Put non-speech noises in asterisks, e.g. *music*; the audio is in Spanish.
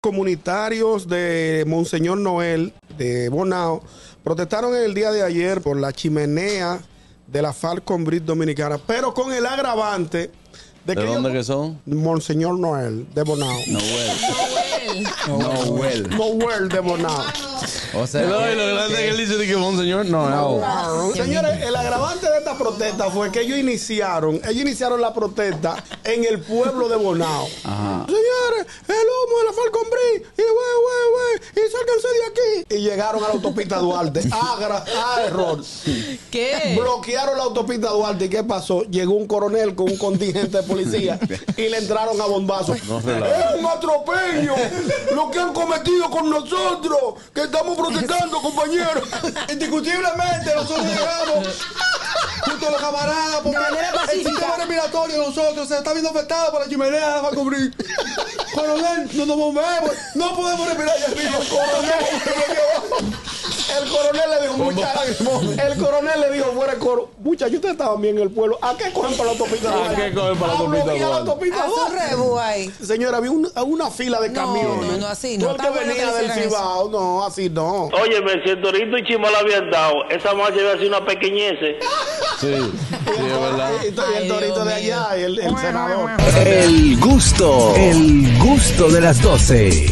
Comunitarios de Monseñor Noel de Bonao protestaron el día de ayer por la chimenea de la Falcon Bridge Dominicana, pero con el agravante de, ¿De que dónde ellos- que son? Monseñor Noel de Bonao. Noel. Noel. Noel de Bonao. O sea, No, y lo grande que él dice de que monseñor, no, no. Señores, el agravante de esta protesta fue que ellos iniciaron, ellos iniciaron la protesta en el pueblo de Bonao. Ajá. Señores, el humo de la Falcon Bridge, y wey, Y llegaron a la autopista Duarte. A, *laughs* gra- a error. ¿Qué? Bloquearon la autopista Duarte. ¿Y qué pasó? Llegó un coronel con un contingente de policía y le entraron a bombazo. es un atropello lo que han cometido con nosotros, que estamos protestando, compañeros. Indiscutiblemente nosotros *laughs* llegamos junto a los camaradas porque el sistema respiratorio de nosotros se está viendo afectado por la chimenea de la. Coronel, no nos movemos, no podemos respirar allá arriba. Coronel, El coronel le dijo, mucha- el coronel le dijo fuera el coro, muchachos, ustedes estaban bien en el pueblo. ¿A qué cogen para la autopista ¿A Duarte? qué cogen para la A autopista bloquear la autopista ahí. Señora, había un- una fila de No, camiones. no, no, así no. Todo el que venía del. Cibao, no, así no. Óyeme, si el Torito y Chima le habían dado, esa marcha iba a ser una pequeñez. Sí, sí, es verdad. Y, el torito de allá, y el, el senador. El gusto, el gusto de las 12.